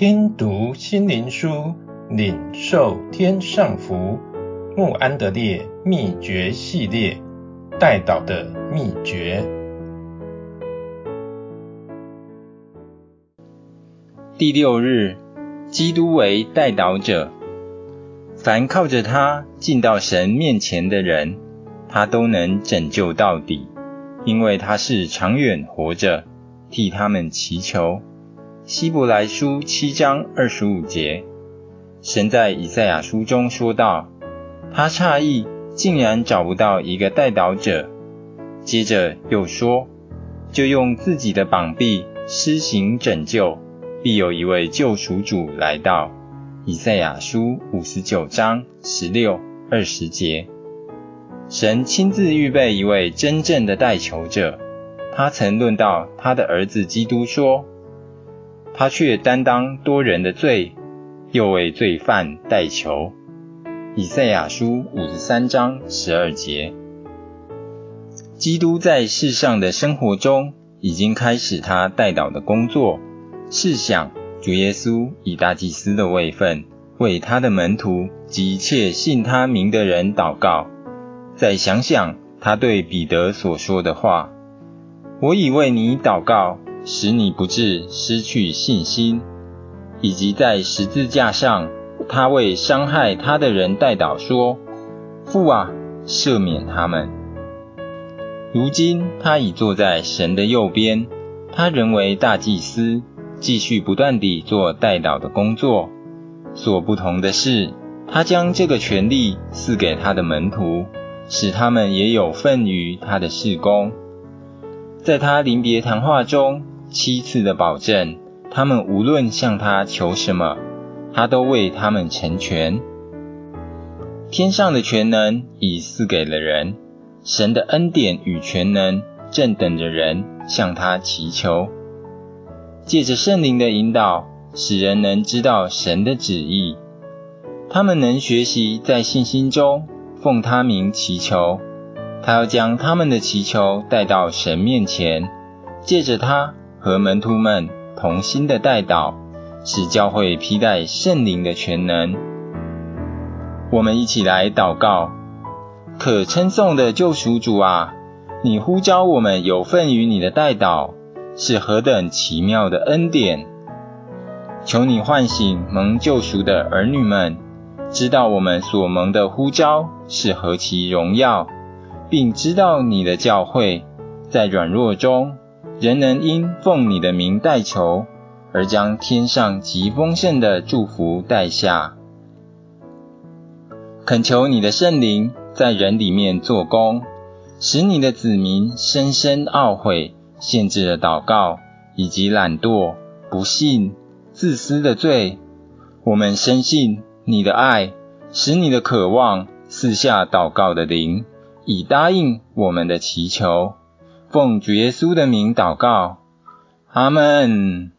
听读心灵书，领受天上福。穆安德烈秘诀系列，代祷的秘诀。第六日，基督为代祷者。凡靠着他进到神面前的人，他都能拯救到底，因为他是长远活着，替他们祈求。希伯来书七章二十五节，神在以赛亚书中说道：“他诧异，竟然找不到一个代祷者。”接着又说：“就用自己的膀臂施行拯救，必有一位救赎主来到。”以赛亚书五十九章十六、二十节。神亲自预备一位真正的代求者，他曾论到他的儿子基督说。他却担当多人的罪，又为罪犯代求。以赛亚书五十三章十二节。基督在世上的生活中，已经开始他代祷的工作。试想，主耶稣以大祭司的位分，为他的门徒及一切信他名的人祷告。再想想他对彼得所说的话：“我已为你祷告。”使你不致失去信心，以及在十字架上，他为伤害他的人代祷说：“父啊，赦免他们。”如今他已坐在神的右边，他仍为大祭司，继续不断地做代祷的工作。所不同的是，他将这个权利赐给他的门徒，使他们也有份于他的事工。在他临别谈话中，七次的保证，他们无论向他求什么，他都为他们成全。天上的全能已赐给了人，神的恩典与全能正等着人向他祈求。借着圣灵的引导，使人能知道神的旨意，他们能学习在信心中奉他名祈求。他要将他们的祈求带到神面前，借着他。和门徒们同心的代祷，使教会披戴圣灵的全能。我们一起来祷告：可称颂的救赎主啊，你呼召我们有份于你的代祷，是何等奇妙的恩典！求你唤醒蒙救赎的儿女们，知道我们所蒙的呼召是何其荣耀，并知道你的教诲在软弱中。仍能因奉你的名代求，而将天上极丰盛的祝福带下。恳求你的圣灵在人里面做工，使你的子民深深懊悔，限制了祷告，以及懒惰、不信、自私的罪。我们深信你的爱，使你的渴望四下祷告的灵，以答应我们的祈求。奉主耶稣的名祷告，阿门。